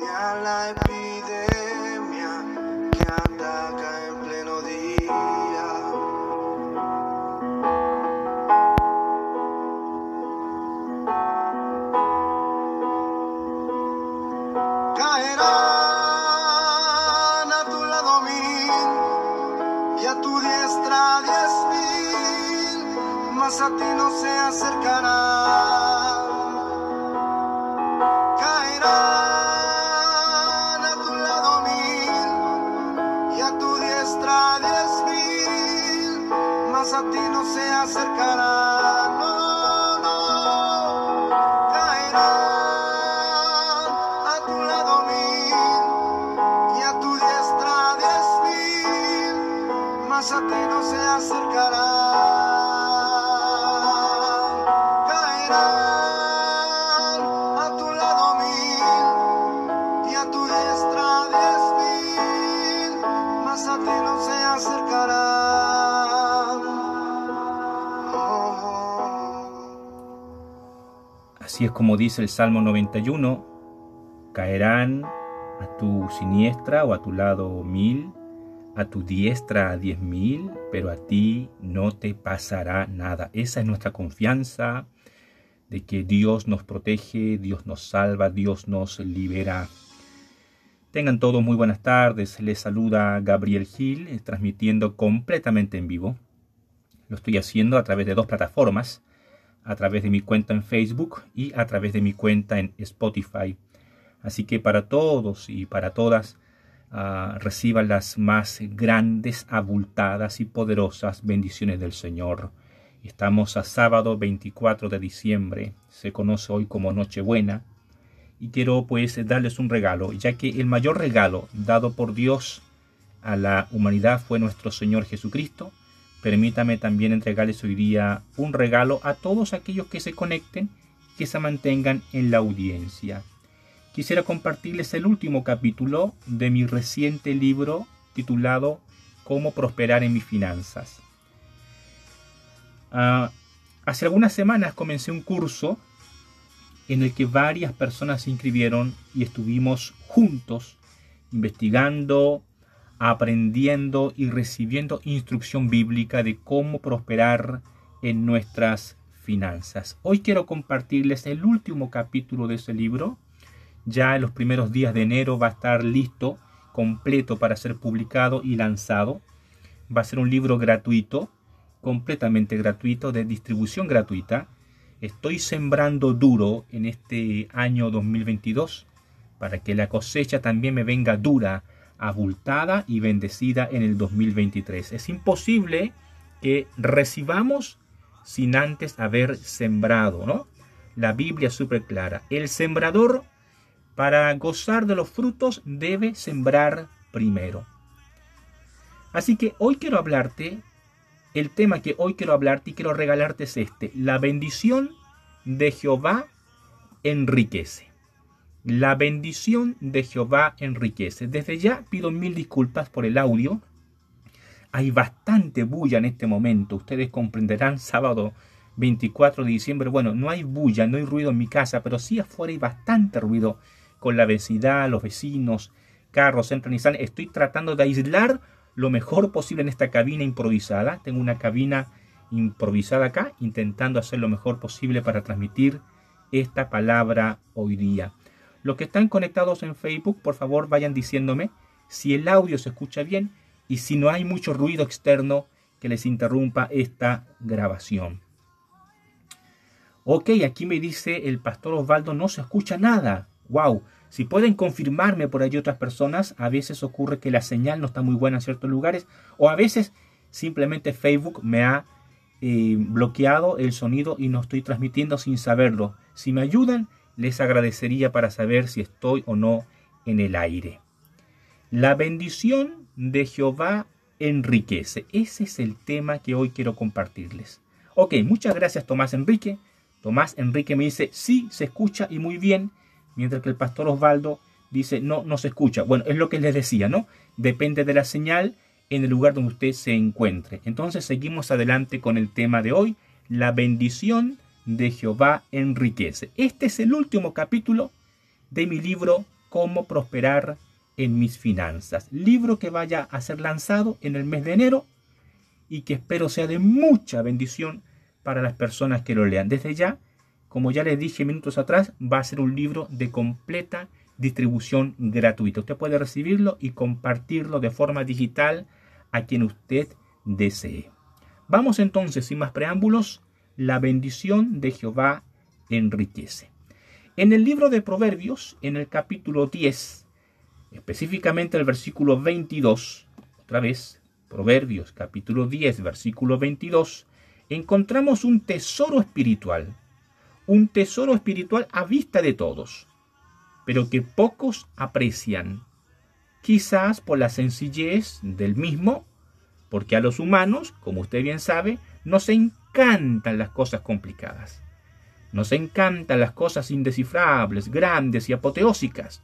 ni a la epidemia que ataca en pleno día. Caerán a tu lado mil y a tu diestra diez mil, mas a ti no se acercarán. Así es como dice el Salmo 91, caerán a tu siniestra o a tu lado mil, a tu diestra diez mil, pero a ti no te pasará nada. Esa es nuestra confianza de que Dios nos protege, Dios nos salva, Dios nos libera. Tengan todos muy buenas tardes. Les saluda Gabriel Gil, transmitiendo completamente en vivo. Lo estoy haciendo a través de dos plataformas a través de mi cuenta en Facebook y a través de mi cuenta en Spotify. Así que para todos y para todas ah, reciban las más grandes, abultadas y poderosas bendiciones del Señor. Estamos a sábado 24 de diciembre, se conoce hoy como Nochebuena, y quiero pues darles un regalo, ya que el mayor regalo dado por Dios a la humanidad fue nuestro Señor Jesucristo. Permítame también entregarles hoy día un regalo a todos aquellos que se conecten, que se mantengan en la audiencia. Quisiera compartirles el último capítulo de mi reciente libro titulado Cómo prosperar en mis finanzas. Ah, hace algunas semanas comencé un curso en el que varias personas se inscribieron y estuvimos juntos investigando, aprendiendo y recibiendo instrucción bíblica de cómo prosperar en nuestras finanzas. Hoy quiero compartirles el último capítulo de ese libro. Ya en los primeros días de enero va a estar listo, completo para ser publicado y lanzado. Va a ser un libro gratuito, completamente gratuito, de distribución gratuita. Estoy sembrando duro en este año 2022 para que la cosecha también me venga dura abultada y bendecida en el 2023. Es imposible que recibamos sin antes haber sembrado, ¿no? La Biblia es súper clara. El sembrador, para gozar de los frutos, debe sembrar primero. Así que hoy quiero hablarte, el tema que hoy quiero hablarte y quiero regalarte es este. La bendición de Jehová enriquece. La bendición de Jehová enriquece. Desde ya pido mil disculpas por el audio. Hay bastante bulla en este momento. Ustedes comprenderán sábado 24 de diciembre. Bueno, no hay bulla, no hay ruido en mi casa, pero sí afuera hay bastante ruido con la vecindad, los vecinos, carros entran y salen. Estoy tratando de aislar lo mejor posible en esta cabina improvisada. Tengo una cabina improvisada acá, intentando hacer lo mejor posible para transmitir esta palabra hoy día. Los que están conectados en Facebook, por favor vayan diciéndome si el audio se escucha bien y si no hay mucho ruido externo que les interrumpa esta grabación. Ok, aquí me dice el pastor Osvaldo, no se escucha nada. Wow, si pueden confirmarme por ahí otras personas, a veces ocurre que la señal no está muy buena en ciertos lugares o a veces simplemente Facebook me ha eh, bloqueado el sonido y no estoy transmitiendo sin saberlo. Si me ayudan, les agradecería para saber si estoy o no en el aire. La bendición de Jehová enriquece. Ese es el tema que hoy quiero compartirles. Ok, muchas gracias Tomás Enrique. Tomás Enrique me dice, sí, se escucha y muy bien, mientras que el pastor Osvaldo dice, no, no se escucha. Bueno, es lo que les decía, ¿no? Depende de la señal en el lugar donde usted se encuentre. Entonces seguimos adelante con el tema de hoy, la bendición de Jehová enriquece. Este es el último capítulo de mi libro cómo prosperar en mis finanzas. Libro que vaya a ser lanzado en el mes de enero y que espero sea de mucha bendición para las personas que lo lean. Desde ya, como ya les dije minutos atrás, va a ser un libro de completa distribución gratuita. Usted puede recibirlo y compartirlo de forma digital a quien usted desee. Vamos entonces, sin más preámbulos, la bendición de Jehová enriquece. En el libro de Proverbios, en el capítulo 10, específicamente el versículo 22, otra vez, Proverbios capítulo 10, versículo 22, encontramos un tesoro espiritual, un tesoro espiritual a vista de todos, pero que pocos aprecian, quizás por la sencillez del mismo, porque a los humanos, como usted bien sabe, nos encantan las cosas complicadas. Nos encantan las cosas indescifrables, grandes y apoteósicas.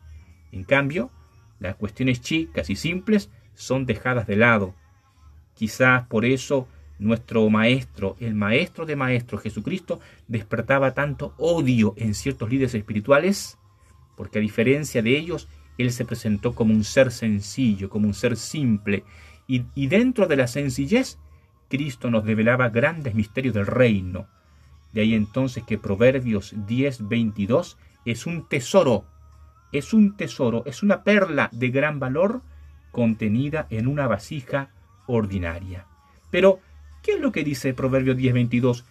En cambio, las cuestiones chicas y simples son dejadas de lado. Quizás por eso nuestro maestro, el maestro de maestros Jesucristo, despertaba tanto odio en ciertos líderes espirituales, porque a diferencia de ellos, él se presentó como un ser sencillo, como un ser simple, y, y dentro de la sencillez, Cristo nos develaba grandes misterios del reino, de ahí entonces que Proverbios 10, 22 es un tesoro, es un tesoro, es una perla de gran valor contenida en una vasija ordinaria. Pero, ¿qué es lo que dice Proverbios 10, 22?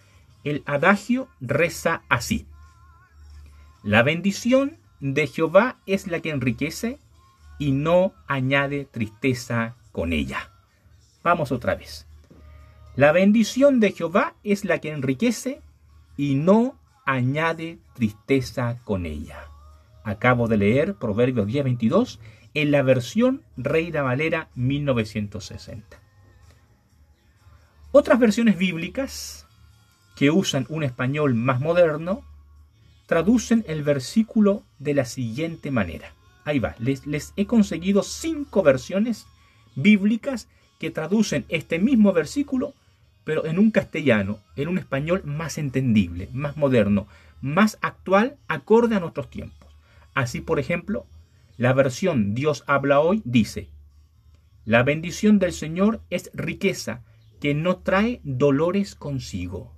El adagio reza así. La bendición de Jehová es la que enriquece y no añade tristeza con ella. Vamos otra vez. La bendición de Jehová es la que enriquece y no añade tristeza con ella. Acabo de leer Proverbios 10:22 en la versión Reina Valera 1960. Otras versiones bíblicas que usan un español más moderno traducen el versículo de la siguiente manera. Ahí va, les, les he conseguido cinco versiones bíblicas que traducen este mismo versículo pero en un castellano, en un español más entendible, más moderno, más actual, acorde a nuestros tiempos. Así, por ejemplo, la versión Dios habla hoy dice, la bendición del Señor es riqueza que no trae dolores consigo.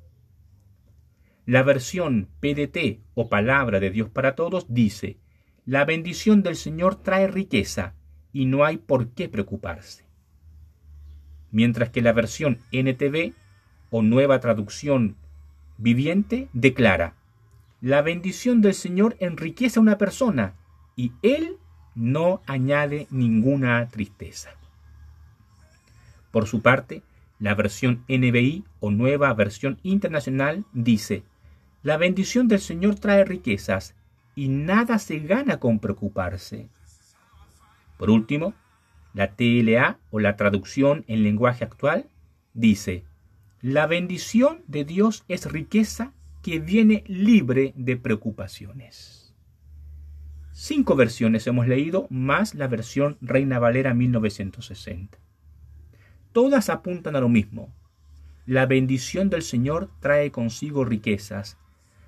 La versión PDT o Palabra de Dios para Todos dice, la bendición del Señor trae riqueza y no hay por qué preocuparse mientras que la versión NTV o nueva traducción viviente declara, la bendición del Señor enriquece a una persona y Él no añade ninguna tristeza. Por su parte, la versión NBI o nueva versión internacional dice, la bendición del Señor trae riquezas y nada se gana con preocuparse. Por último, la TLA o la traducción en lenguaje actual dice, la bendición de Dios es riqueza que viene libre de preocupaciones. Cinco versiones hemos leído, más la versión Reina Valera 1960. Todas apuntan a lo mismo. La bendición del Señor trae consigo riquezas,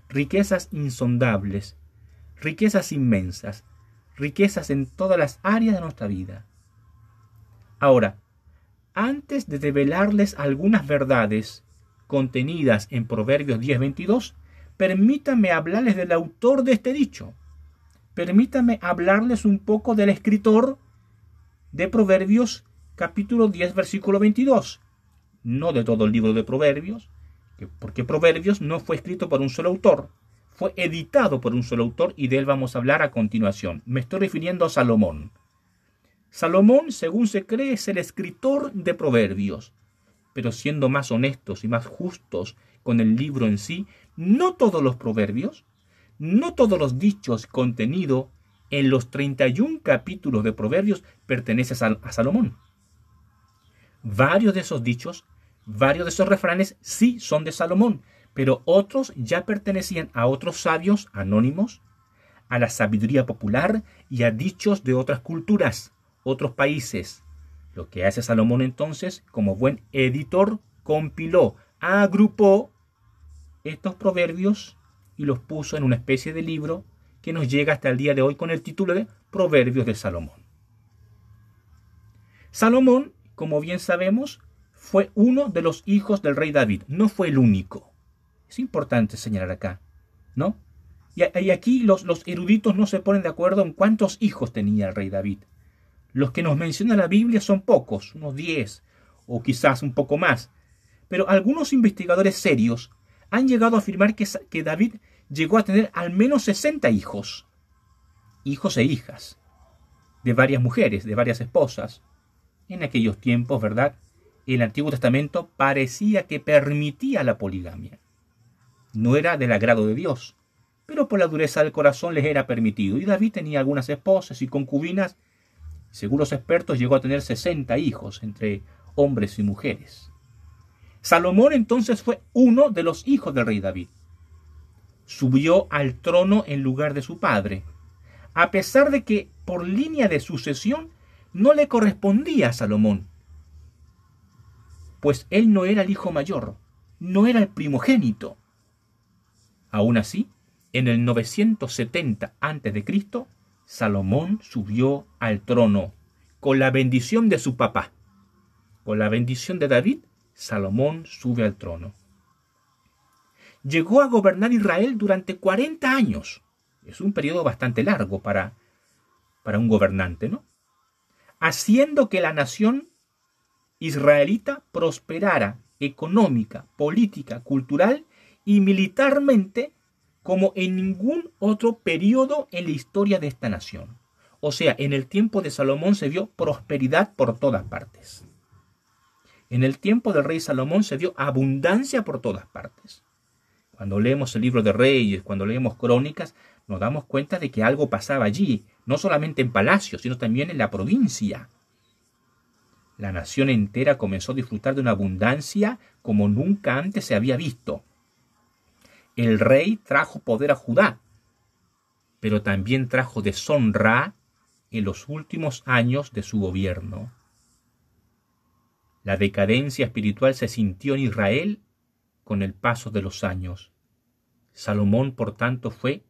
riquezas insondables, riquezas inmensas, riquezas en todas las áreas de nuestra vida. Ahora, antes de develarles algunas verdades contenidas en Proverbios 10:22, permítanme hablarles del autor de este dicho. Permítanme hablarles un poco del escritor de Proverbios capítulo 10 versículo 22. No de todo el libro de Proverbios, porque Proverbios no fue escrito por un solo autor, fue editado por un solo autor y de él vamos a hablar a continuación. Me estoy refiriendo a Salomón. Salomón, según se cree, es el escritor de proverbios. Pero siendo más honestos y más justos con el libro en sí, no todos los proverbios, no todos los dichos contenidos en los 31 capítulos de proverbios pertenecen a Salomón. Varios de esos dichos, varios de esos refranes sí son de Salomón, pero otros ya pertenecían a otros sabios anónimos, a la sabiduría popular y a dichos de otras culturas otros países. Lo que hace Salomón entonces, como buen editor, compiló, agrupó estos proverbios y los puso en una especie de libro que nos llega hasta el día de hoy con el título de Proverbios de Salomón. Salomón, como bien sabemos, fue uno de los hijos del rey David, no fue el único. Es importante señalar acá, ¿no? Y, aquí los, los eruditos no se ponen de acuerdo en cuántos hijos tenía el rey David. Los que nos menciona la Biblia son pocos, unos diez, o quizás un poco más. Pero algunos investigadores serios han llegado a afirmar que, que David llegó a tener al menos 60 hijos, hijos e hijas, de varias mujeres, de varias esposas. En aquellos tiempos, ¿verdad? El Antiguo Testamento parecía que permitía la poligamia. No era del agrado de Dios, pero por la dureza del corazón les era permitido. Y David tenía algunas esposas y concubinas. Según los expertos, llegó a tener 60 hijos entre hombres y mujeres. Salomón entonces fue uno de los hijos del rey David. Subió al trono en lugar de su padre, a pesar de que por línea de sucesión no le correspondía a Salomón, pues él no era el hijo mayor, no era el primogénito. Aún así, en el 970 a.C., Salomón subió al trono con la bendición de su papá. Con la bendición de David, Salomón sube al trono. Llegó a gobernar Israel durante 40 años. Es un periodo bastante largo para, para un gobernante, ¿no? Haciendo que la nación israelita prosperara económica, política, cultural y militarmente como en ningún otro periodo en la historia de esta nación. O sea, en el tiempo de Salomón se vio prosperidad por todas partes. En el tiempo del rey Salomón se dio abundancia por todas partes. Cuando leemos el libro de Reyes, cuando leemos crónicas, nos damos cuenta de que algo pasaba allí, no solamente en palacios, sino también en la provincia. La nación entera comenzó a disfrutar de una abundancia como nunca antes se había visto. El rey trajo poder a Judá, pero también trajo deshonra en los últimos años de su gobierno. La decadencia espiritual se sintió en Israel con el paso de los años. Salomón, por tanto, fue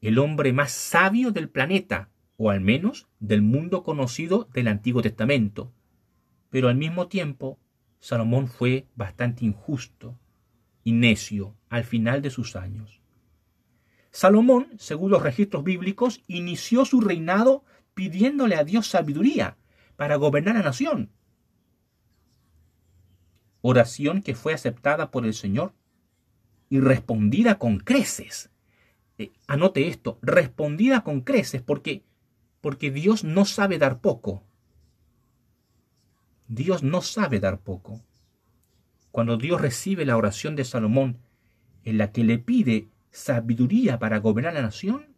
el hombre más sabio del planeta, o al menos del mundo conocido del Antiguo Testamento. Pero al mismo tiempo, Salomón fue bastante injusto y necio al final de sus años. Salomón, según los registros bíblicos, inició su reinado pidiéndole a Dios sabiduría para gobernar la nación. Oración que fue aceptada por el Señor y respondida con creces. Eh, anote esto, respondida con creces, porque, porque Dios no sabe dar poco. Dios no sabe dar poco cuando Dios recibe la oración de Salomón en la que le pide sabiduría para gobernar la nación,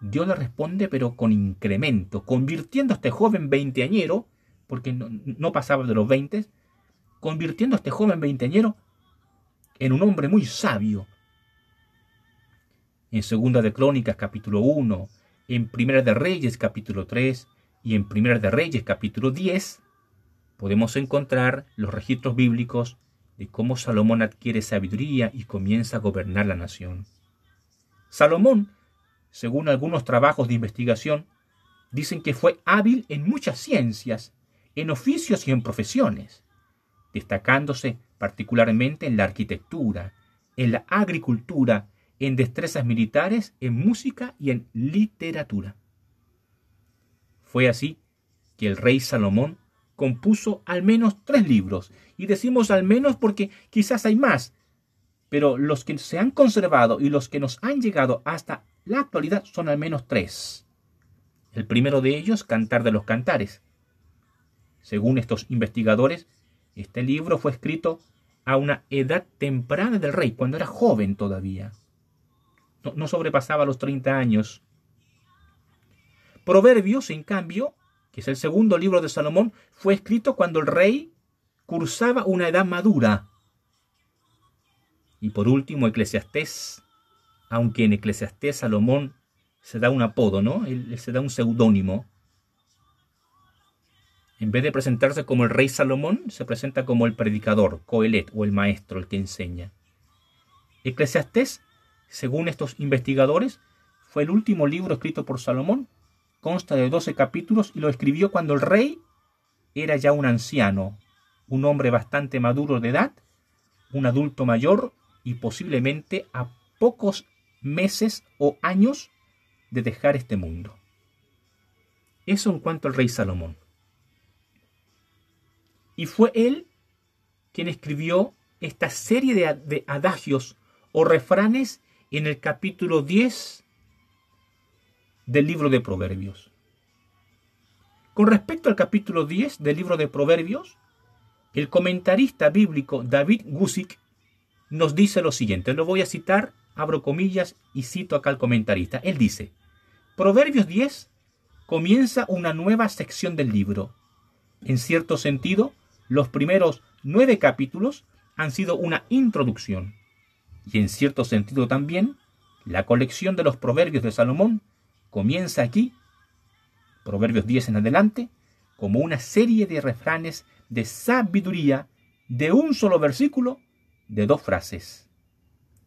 Dios le responde pero con incremento, convirtiendo a este joven veinteañero, porque no, pasaba de los veinte, convirtiendo a este joven veinteañero en un hombre muy sabio. En Segunda de Crónicas capítulo 1, en Primera de Reyes capítulo 3 y en Primera de Reyes capítulo 10, podemos encontrar los registros bíblicos de cómo Salomón adquiere sabiduría y comienza a gobernar la nación. Salomón, según algunos trabajos de investigación, dicen que fue hábil en muchas ciencias, en oficios y en profesiones, destacándose particularmente en la arquitectura, en la agricultura, en destrezas militares, en música y en literatura. Fue así que el rey Salomón compuso al menos tres libros. Y decimos al menos porque quizás hay más. Pero los que se han conservado y los que nos han llegado hasta la actualidad son al menos tres. El primero de ellos, Cantar de los Cantares. Según estos investigadores, este libro fue escrito a una edad temprana del rey, cuando era joven todavía. No, no sobrepasaba los 30 años. Proverbios, en cambio, que es el segundo libro de Salomón, fue escrito cuando el rey cursaba una edad madura. Y por último, Eclesiastés, aunque en Eclesiastés Salomón se da un apodo, ¿no? Él, se da un seudónimo. En vez de presentarse como el rey Salomón, se presenta como el predicador, Coelet, o el maestro, el que enseña. Eclesiastés, según estos investigadores, fue el último libro escrito por Salomón consta de 12 capítulos y lo escribió cuando el rey era ya un anciano, un hombre bastante maduro de edad, un adulto mayor y posiblemente a pocos meses o años de dejar este mundo. Eso en cuanto al rey Salomón. Y fue él quien escribió esta serie de, adagios o refranes en el capítulo 10 del libro de Proverbios. Con respecto al capítulo 10 del libro de Proverbios, el comentarista bíblico David Gusick nos dice lo siguiente, lo voy a citar, abro comillas y cito acá al comentarista. Él dice, Proverbios 10 comienza una nueva sección del libro. En cierto sentido, los primeros nueve capítulos han sido una introducción. Y en cierto sentido también, la colección de los proverbios de Salomón comienza aquí, Proverbios 10 en adelante, como una serie de refranes de sabiduría de un solo versículo, de dos frases.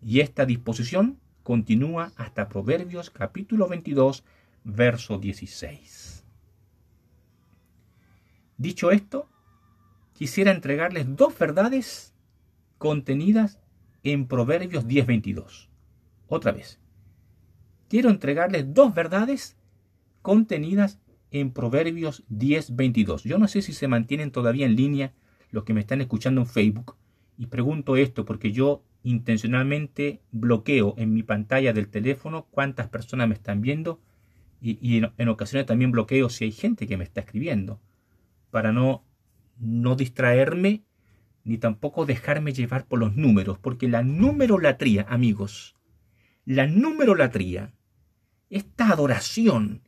Y esta disposición continúa hasta Proverbios capítulo 22, verso 16. Dicho esto, quisiera entregarles dos verdades contenidas en Proverbios 10:22. Otra vez. Quiero entregarles dos verdades contenidas en Proverbios 10:22. Yo no sé si se mantienen todavía en línea los que me están escuchando en Facebook. Y pregunto esto porque yo intencionalmente bloqueo en mi pantalla del teléfono cuántas personas me están viendo y, en, ocasiones también bloqueo si hay gente que me está escribiendo para no, no distraerme ni tampoco dejarme llevar por los números, porque la numerolatría, amigos, la numerolatría, esta adoración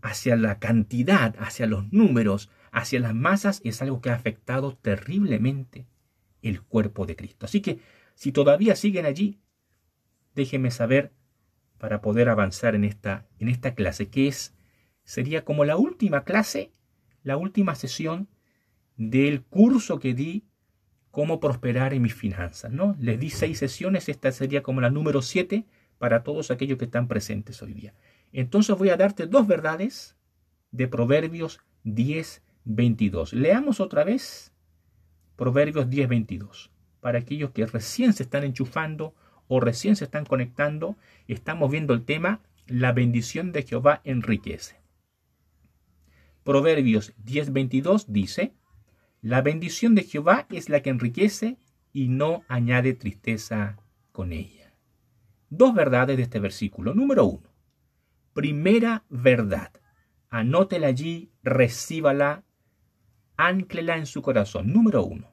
hacia la cantidad, hacia los números, hacia las masas, es algo que ha afectado terriblemente el cuerpo de Cristo. Así que, si todavía siguen allí, déjenme saber para poder avanzar en esta, en esta clase, que es, sería como la última clase, la última sesión del curso que di cómo prosperar en mis finanzas, ¿no? Les di seis sesiones, esta sería como la número siete para todos aquellos que están presentes hoy día. Entonces voy a darte dos verdades de Proverbios 10, 22. Leamos otra vez Proverbios 10, 22. Para aquellos que recién se están enchufando o recién se están conectando, estamos viendo el tema La bendición de Jehová enriquece. Proverbios 10, 22 dice, la bendición de Jehová es la que enriquece y no añade tristeza con ella. Dos verdades de este versículo. Número uno. Primera verdad. Anótela allí, recíbala, ánclela en su corazón. Número uno.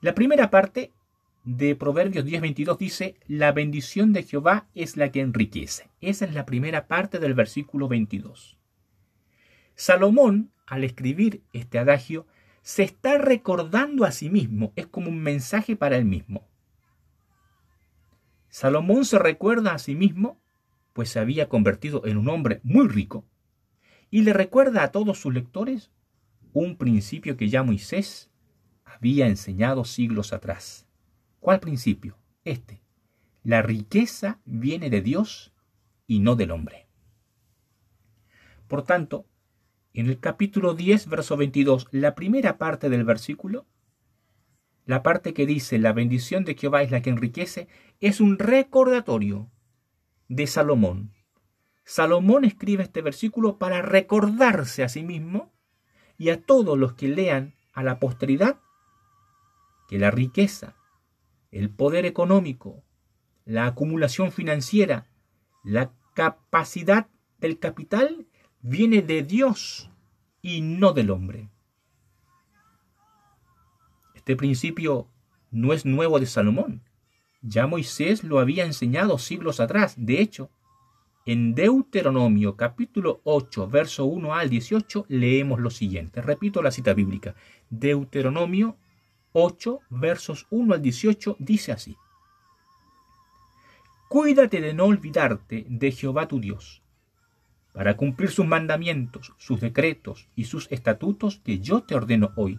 La primera parte de Proverbios 10:22 dice, la bendición de Jehová es la que enriquece. Esa es la primera parte del versículo 22. Salomón al escribir este adagio, se está recordando a sí mismo, es como un mensaje para él mismo. Salomón se recuerda a sí mismo, pues se había convertido en un hombre muy rico, y le recuerda a todos sus lectores un principio que ya Moisés había enseñado siglos atrás. ¿Cuál principio? Este. La riqueza viene de Dios y no del hombre. Por tanto, en el capítulo 10, verso 22, la primera parte del versículo, la parte que dice la bendición de Jehová es la que enriquece, es un recordatorio de Salomón. Salomón escribe este versículo para recordarse a sí mismo y a todos los que lean a la posteridad que la riqueza, el poder económico, la acumulación financiera, la capacidad del capital viene de Dios y no del hombre. Este principio no es nuevo de Salomón. Ya Moisés lo había enseñado siglos atrás. De hecho, en Deuteronomio capítulo 8, verso 1 al 18, leemos lo siguiente. Repito la cita bíblica. Deuteronomio 8, versos 1 al 18, dice así. Cuídate de no olvidarte de Jehová tu Dios para cumplir sus mandamientos, sus decretos y sus estatutos que yo te ordeno hoy.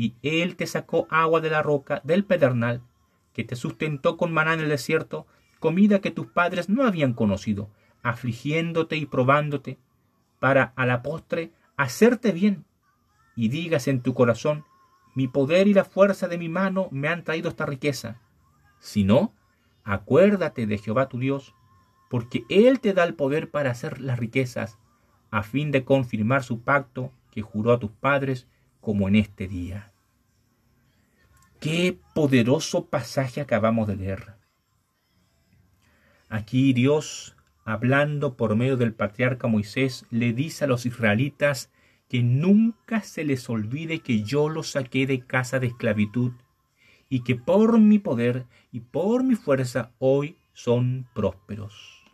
Y él te sacó agua de la roca, del pedernal, que te sustentó con maná en el desierto, comida que tus padres no habían conocido, afligiéndote y probándote, para a la postre hacerte bien, y digas en tu corazón, mi poder y la fuerza de mi mano me han traído esta riqueza. Si no, acuérdate de Jehová tu Dios, porque Él te da el poder para hacer las riquezas, a fin de confirmar su pacto que juró a tus padres, como en este día. Qué poderoso pasaje acabamos de leer. Aquí Dios, hablando por medio del patriarca Moisés, le dice a los israelitas que nunca se les olvide que yo los saqué de casa de esclavitud y que por mi poder y por mi fuerza hoy son prósperos.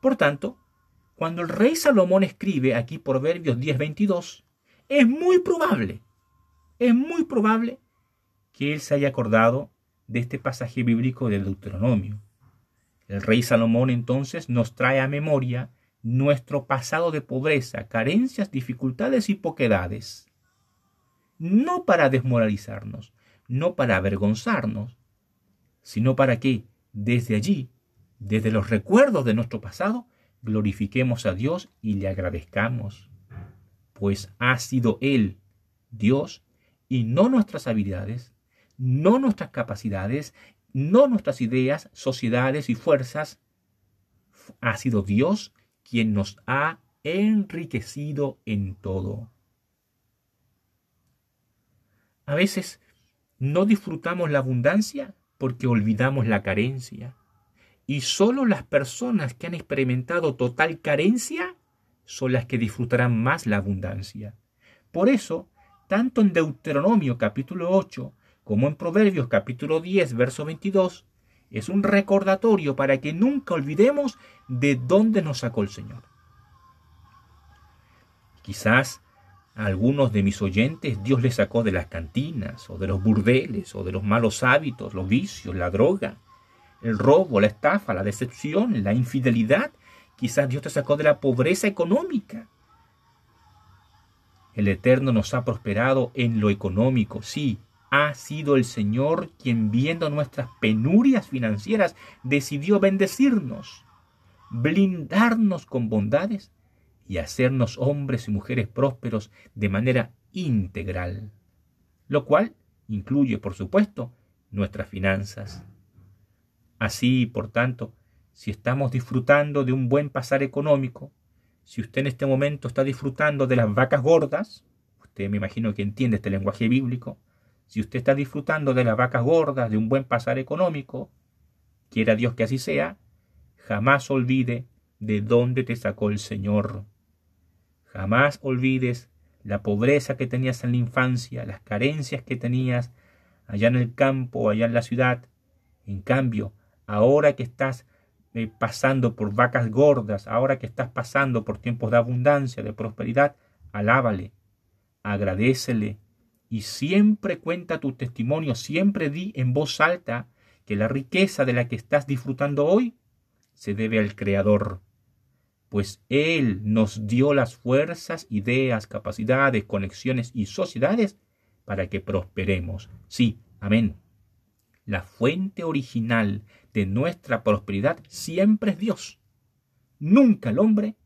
Por tanto, cuando el rey Salomón escribe aquí Proverbios 10:22, es muy probable, es muy probable que él se haya acordado de este pasaje bíblico del Deuteronomio. El rey Salomón entonces nos trae a memoria nuestro pasado de pobreza, carencias, dificultades y poquedades. No para desmoralizarnos, no para avergonzarnos, sino para que desde allí, desde los recuerdos de nuestro pasado, glorifiquemos a Dios y le agradezcamos, pues ha sido Él, Dios, y no nuestras habilidades, no nuestras capacidades, no nuestras ideas, sociedades y fuerzas, ha sido Dios quien nos ha enriquecido en todo. A veces no disfrutamos la abundancia porque olvidamos la carencia. Y solo las personas que han experimentado total carencia son las que disfrutarán más la abundancia. Por eso, tanto en Deuteronomio capítulo 8 como en Proverbios capítulo 10 verso 22, es un recordatorio para que nunca olvidemos de dónde nos sacó el Señor. Quizás a algunos de mis oyentes Dios les sacó de las cantinas, o de los burdeles, o de los malos hábitos, los vicios, la droga, el robo, la estafa, la decepción, la infidelidad. Quizás Dios te sacó de la pobreza económica. El Eterno nos ha prosperado en lo económico, sí, ha sido el Señor quien viendo nuestras penurias financieras decidió bendecirnos, blindarnos con bondades y hacernos hombres y mujeres prósperos de manera integral, lo cual incluye, por supuesto, nuestras finanzas. Así, por tanto, si estamos disfrutando de un buen pasar económico, si usted en este momento está disfrutando de las vacas gordas, usted me imagino que entiende este lenguaje bíblico, si usted está disfrutando de las vacas gordas, de un buen pasar económico, quiera Dios que así sea, jamás olvide de dónde te sacó el Señor. Jamás olvides la pobreza que tenías en la infancia, las carencias que tenías allá en el campo, allá en la ciudad. En cambio, ahora que estás eh, pasando por vacas gordas, ahora que estás pasando por tiempos de abundancia, de prosperidad, alábale, agradecele, y siempre cuenta tu testimonio, siempre di en voz alta que la riqueza de la que estás disfrutando hoy se debe al Creador, pues Él nos dio las fuerzas, ideas, capacidades, conexiones y sociedades para que prosperemos. Sí, amén. La fuente original de nuestra prosperidad siempre es Dios. Nunca el hombre,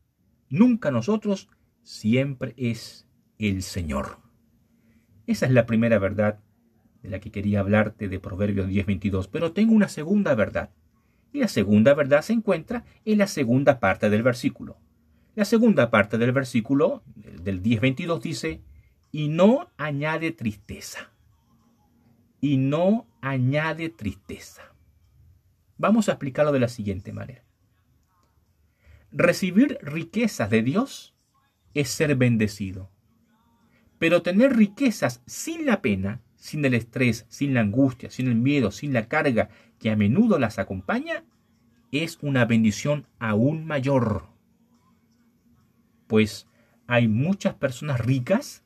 nunca nosotros, siempre es el Señor. Esa es la primera verdad de la que quería hablarte de Proverbios 10:22, pero tengo una segunda verdad. Y la segunda verdad se encuentra en la segunda parte del versículo. La segunda parte del versículo del 10:22 dice, y no añade tristeza. Y no añade tristeza. Vamos a explicarlo de la siguiente manera. Recibir riquezas de Dios es ser bendecido. Pero tener riquezas sin la pena, sin el estrés, sin la angustia, sin el miedo, sin la carga que a menudo las acompaña, es una bendición aún mayor, pues hay muchas personas ricas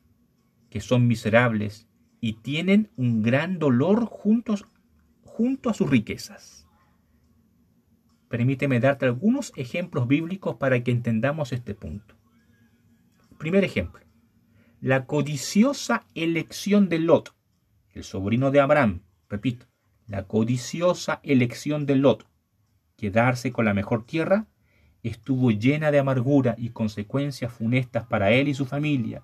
que son miserables y tienen un gran dolor juntos, junto a sus riquezas. Permíteme darte algunos ejemplos bíblicos para que entendamos este punto. Primer ejemplo, la codiciosa elección de Lot, el sobrino de Abraham, repito, la codiciosa elección de Lot, quedarse con la mejor tierra, estuvo llena de amargura y consecuencias funestas para él y su familia.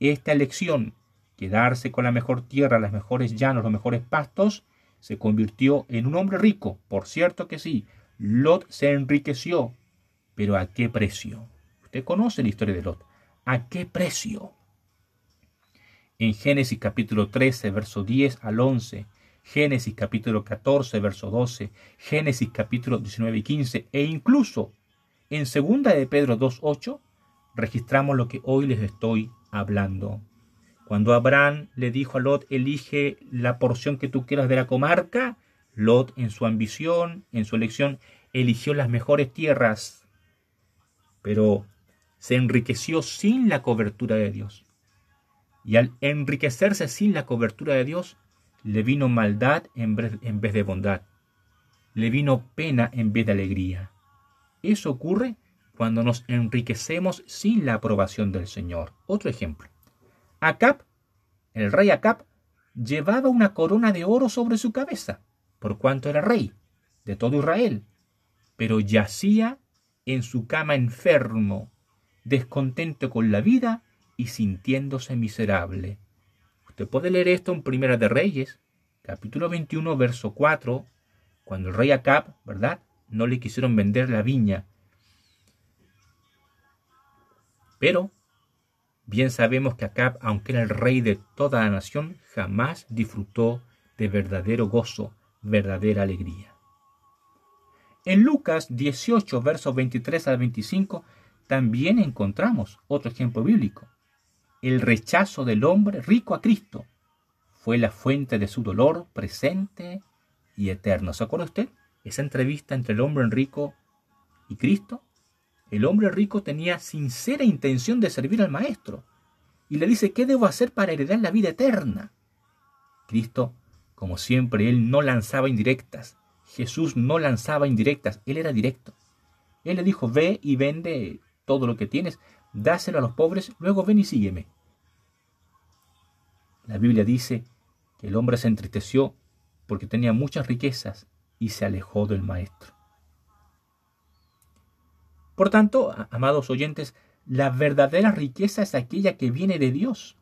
Esta elección, quedarse con la mejor tierra, los mejores llanos, los mejores pastos, se convirtió en un hombre rico, por cierto que sí, Lot se enriqueció, pero ¿a qué precio? Usted conoce la historia de Lot. ¿A qué precio? En Génesis capítulo 13, verso 10 al 11, Génesis capítulo 14, verso 12, Génesis capítulo 19 y 15, e incluso en segunda de Pedro 2, 8, registramos lo que hoy les estoy hablando. Cuando Abraham le dijo a Lot, elige la porción que tú quieras de la comarca, Lot, en su ambición, en su elección, eligió las mejores tierras, pero se enriqueció sin la cobertura de Dios. Y al enriquecerse sin la cobertura de Dios, le vino maldad en vez de bondad. Le vino pena en vez de alegría. Eso ocurre cuando nos enriquecemos sin la aprobación del Señor. Otro ejemplo. Acab, el rey Acab, llevaba una corona de oro sobre su cabeza por cuanto era rey de todo Israel, pero yacía en su cama enfermo, descontento con la vida y sintiéndose miserable. Usted puede leer esto en Primera de Reyes, capítulo 21, verso 4, cuando el rey Acab, ¿verdad? No le quisieron vender la viña. Pero bien sabemos que Acab, aunque era el rey de toda la nación, jamás disfrutó de verdadero gozo verdadera alegría. En Lucas 18, versos 23 al 25, también encontramos otro ejemplo bíblico. El rechazo del hombre rico a Cristo fue la fuente de su dolor presente y eterno. ¿Se acuerda usted? Esa entrevista entre el hombre rico y Cristo. El hombre rico tenía sincera intención de servir al Maestro y le dice, ¿qué debo hacer para heredar la vida eterna? Cristo como siempre, él no lanzaba indirectas. Jesús no lanzaba indirectas, él era directo. Él le dijo, ve y vende todo lo que tienes, dáselo a los pobres, luego ven y sígueme. La Biblia dice que el hombre se entristeció porque tenía muchas riquezas y se alejó del Maestro. Por tanto, amados oyentes, la verdadera riqueza es aquella que viene de Dios.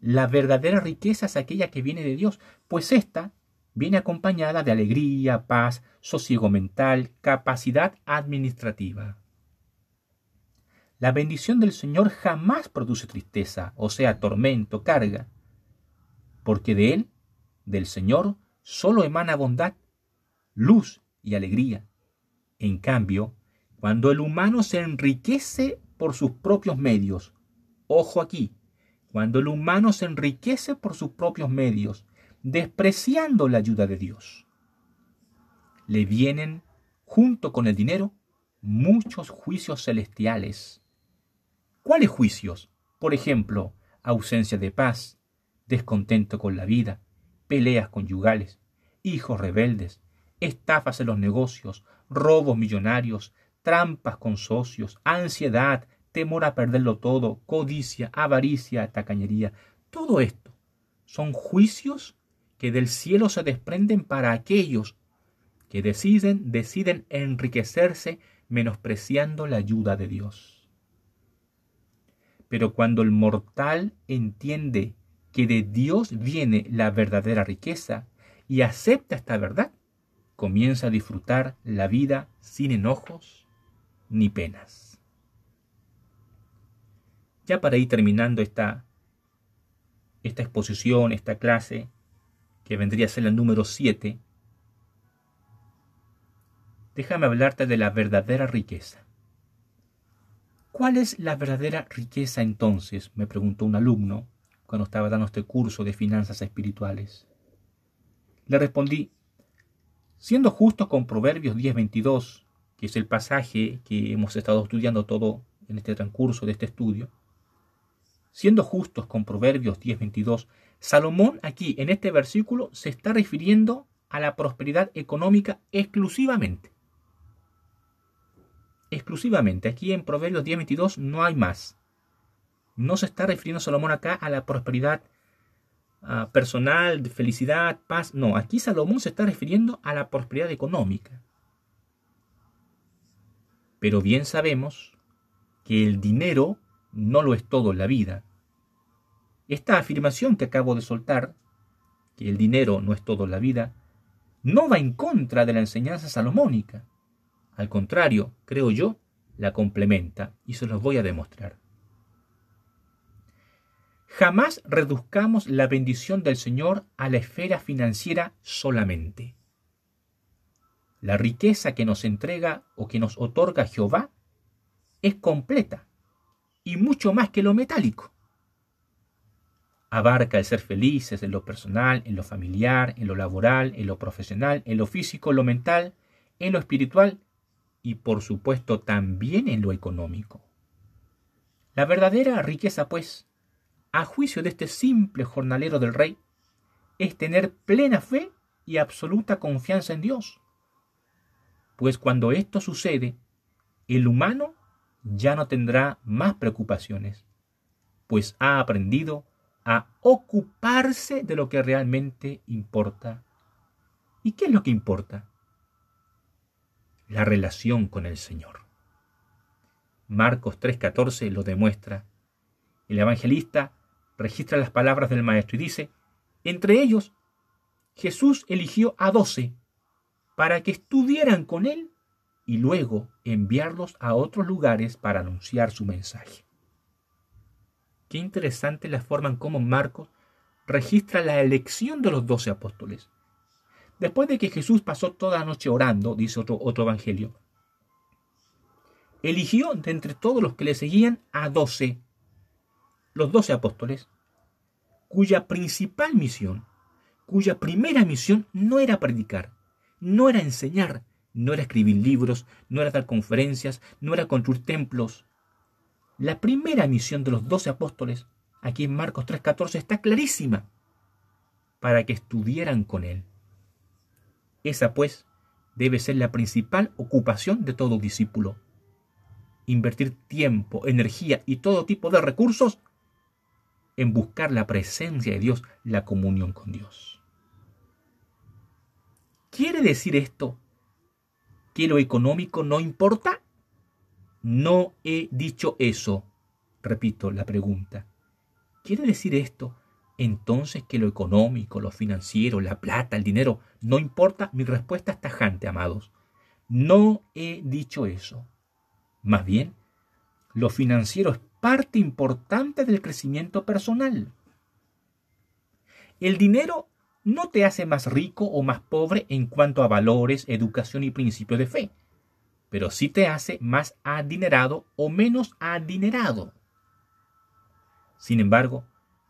La verdadera riqueza es aquella que viene de Dios, pues ésta viene acompañada de alegría, paz, sosiego mental, capacidad administrativa. La bendición del Señor jamás produce tristeza, o sea, tormento, carga, porque de Él, del Señor, solo emana bondad, luz y alegría. En cambio, cuando el humano se enriquece por sus propios medios, ojo aquí, cuando el humano se enriquece por sus propios medios, despreciando la ayuda de Dios. Le vienen, junto con el dinero, muchos juicios celestiales. ¿Cuáles juicios? Por ejemplo, ausencia de paz, descontento con la vida, peleas conyugales, hijos rebeldes, estafas en los negocios, robos millonarios, trampas con socios, ansiedad, temor a perderlo todo, codicia, avaricia, tacañería. Todo esto son juicios que del cielo se desprenden para aquellos que deciden, deciden enriquecerse menospreciando la ayuda de Dios. Pero cuando el mortal entiende que de Dios viene la verdadera riqueza y acepta esta verdad, comienza a disfrutar la vida sin enojos ni penas. Ya para ir terminando esta, esta exposición, esta clase, que vendría a ser la número 7, déjame hablarte de la verdadera riqueza. ¿Cuál es la verdadera riqueza entonces? me preguntó un alumno cuando estaba dando este curso de finanzas espirituales. Le respondí, Siendo justos con Proverbios 10:22, que es el pasaje que hemos estado estudiando todo en este transcurso de este estudio, siendo justos con Proverbios 10:22, Salomón aquí en este versículo se está refiriendo a la prosperidad económica exclusivamente. Exclusivamente, aquí en Proverbios 10:22 no hay más. No se está refiriendo Salomón acá a la prosperidad uh, personal, felicidad, paz. No, aquí Salomón se está refiriendo a la prosperidad económica. Pero bien sabemos que el dinero no lo es todo en la vida. Esta afirmación que acabo de soltar, que el dinero no es todo en la vida, no va en contra de la enseñanza salomónica. Al contrario, creo yo, la complementa y se los voy a demostrar. Jamás reduzcamos la bendición del Señor a la esfera financiera solamente. La riqueza que nos entrega o que nos otorga Jehová es completa y mucho más que lo metálico. Abarca el ser felices en lo personal, en lo familiar, en lo laboral, en lo profesional, en lo físico, en lo mental, en lo espiritual y por supuesto también en lo económico. La verdadera riqueza, pues, a juicio de este simple jornalero del rey, es tener plena fe y absoluta confianza en Dios. Pues cuando esto sucede, el humano ya no tendrá más preocupaciones, pues ha aprendido a ocuparse de lo que realmente importa. ¿Y qué es lo que importa? La relación con el Señor. Marcos 3:14 lo demuestra. El evangelista registra las palabras del Maestro y dice, entre ellos, Jesús eligió a doce para que estuvieran con él y luego enviarlos a otros lugares para anunciar su mensaje. Qué interesante la forma en cómo Marcos registra la elección de los doce apóstoles. Después de que Jesús pasó toda la noche orando, dice otro, otro evangelio, eligió de entre todos los que le seguían a doce, los doce apóstoles, cuya principal misión, cuya primera misión no era predicar, no era enseñar, no era escribir libros, no era dar conferencias, no era construir templos. La primera misión de los doce apóstoles, aquí en Marcos 3:14, está clarísima, para que estuvieran con él. Esa, pues, debe ser la principal ocupación de todo discípulo. Invertir tiempo, energía y todo tipo de recursos en buscar la presencia de Dios, la comunión con Dios. ¿Quiere decir esto lo económico no importa? No he dicho eso. Repito la pregunta. ¿Quiere decir esto entonces que lo económico, lo financiero, la plata, el dinero, no importa? Mi respuesta es tajante, amados. No he dicho eso. Más bien, lo financiero es parte importante del crecimiento personal. El dinero no te hace más rico o más pobre en cuanto a valores, educación y principios de fe, pero sí te hace más adinerado o menos adinerado. Sin embargo,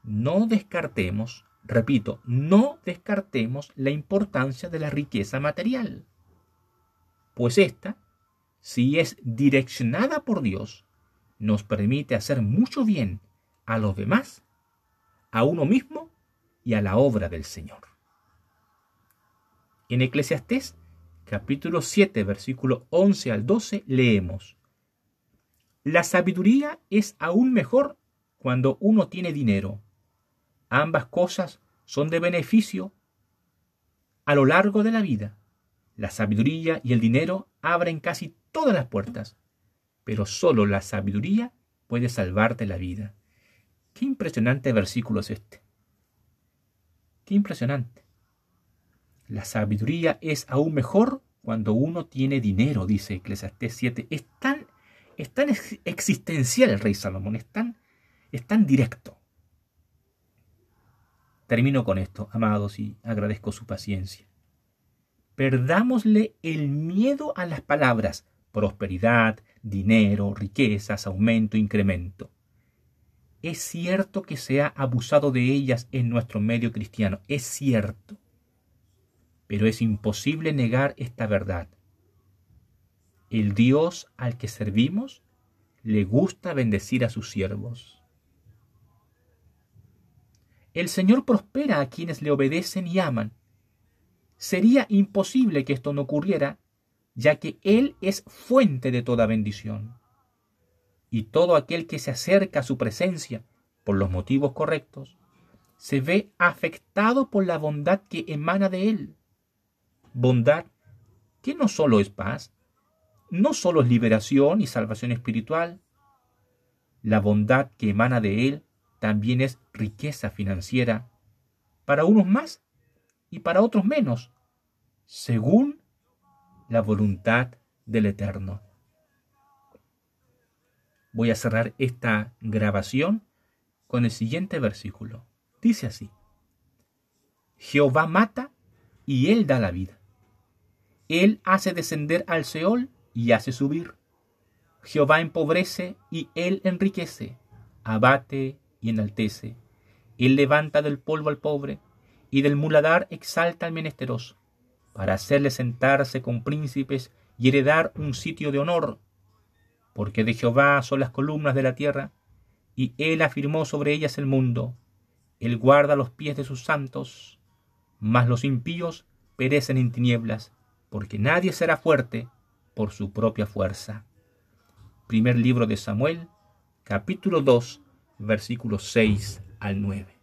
no descartemos, repito, no descartemos la importancia de la riqueza material, pues esta, si es direccionada por Dios, nos permite hacer mucho bien a los demás, a uno mismo y a la obra del Señor. En Eclesiastés capítulo 7 versículo 11 al 12 leemos, La sabiduría es aún mejor cuando uno tiene dinero. Ambas cosas son de beneficio a lo largo de la vida. La sabiduría y el dinero abren casi todas las puertas, pero solo la sabiduría puede salvarte la vida. Qué impresionante versículo es este. Qué impresionante. La sabiduría es aún mejor cuando uno tiene dinero, dice Eclesiastés 7. Es tan, es tan existencial el rey Salomón, es tan, es tan directo. Termino con esto, amados, y agradezco su paciencia. Perdámosle el miedo a las palabras prosperidad, dinero, riquezas, aumento, incremento. Es cierto que se ha abusado de ellas en nuestro medio cristiano, es cierto. pero es imposible negar esta verdad. El Dios al que servimos le gusta bendecir a sus siervos. El Señor prospera a quienes le obedecen y aman. Sería imposible que esto no ocurriera, ya que Él es fuente de toda bendición. Y todo aquel que se acerca a su presencia por los motivos correctos, se ve afectado por la bondad que emana de Él. Bondad que no solo es paz, no solo es liberación y salvación espiritual, la bondad que emana de Él también es riqueza financiera, para unos más y para otros menos, según la voluntad del Eterno. Voy a cerrar esta grabación con el siguiente versículo. Dice así, Jehová mata y él da la vida. Él hace descender al Seol y hace subir. Jehová empobrece y él enriquece, abate y enaltece. Él levanta del polvo al pobre y del muladar exalta al menesteroso, para hacerle sentarse con príncipes y heredar un sitio de honor. Porque de Jehová son las columnas de la tierra, y él afirmó sobre ellas el mundo. Él guarda los pies de sus santos, mas los impíos perecen en tinieblas, porque nadie será fuerte por su propia fuerza. Primer libro de Samuel, capítulo 2, versículos 6 al 9.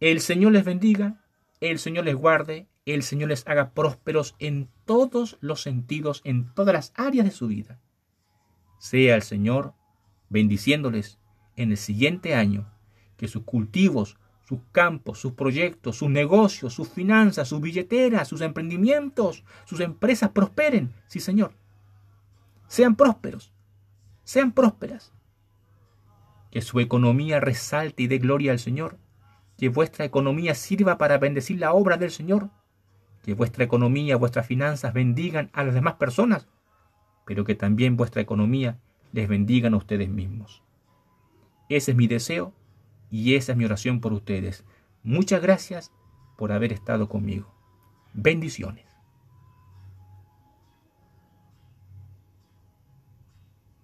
El Señor les bendiga, el Señor les guarde, el Señor les haga prósperos en todos los sentidos, en todas las áreas de su vida. Sea el Señor bendiciéndoles en el siguiente año, que sus cultivos, sus campos, sus proyectos, sus negocios, sus finanzas, sus billeteras, sus emprendimientos, sus empresas prosperen, sí Señor. Sean prósperos, sean prósperas. Que su economía resalte y dé gloria al Señor. Que vuestra economía sirva para bendecir la obra del Señor. Que vuestra economía, vuestras finanzas bendigan a las demás personas, pero que también vuestra economía les bendigan a ustedes mismos. Ese es mi deseo y esa es mi oración por ustedes. Muchas gracias por haber estado conmigo. Bendiciones.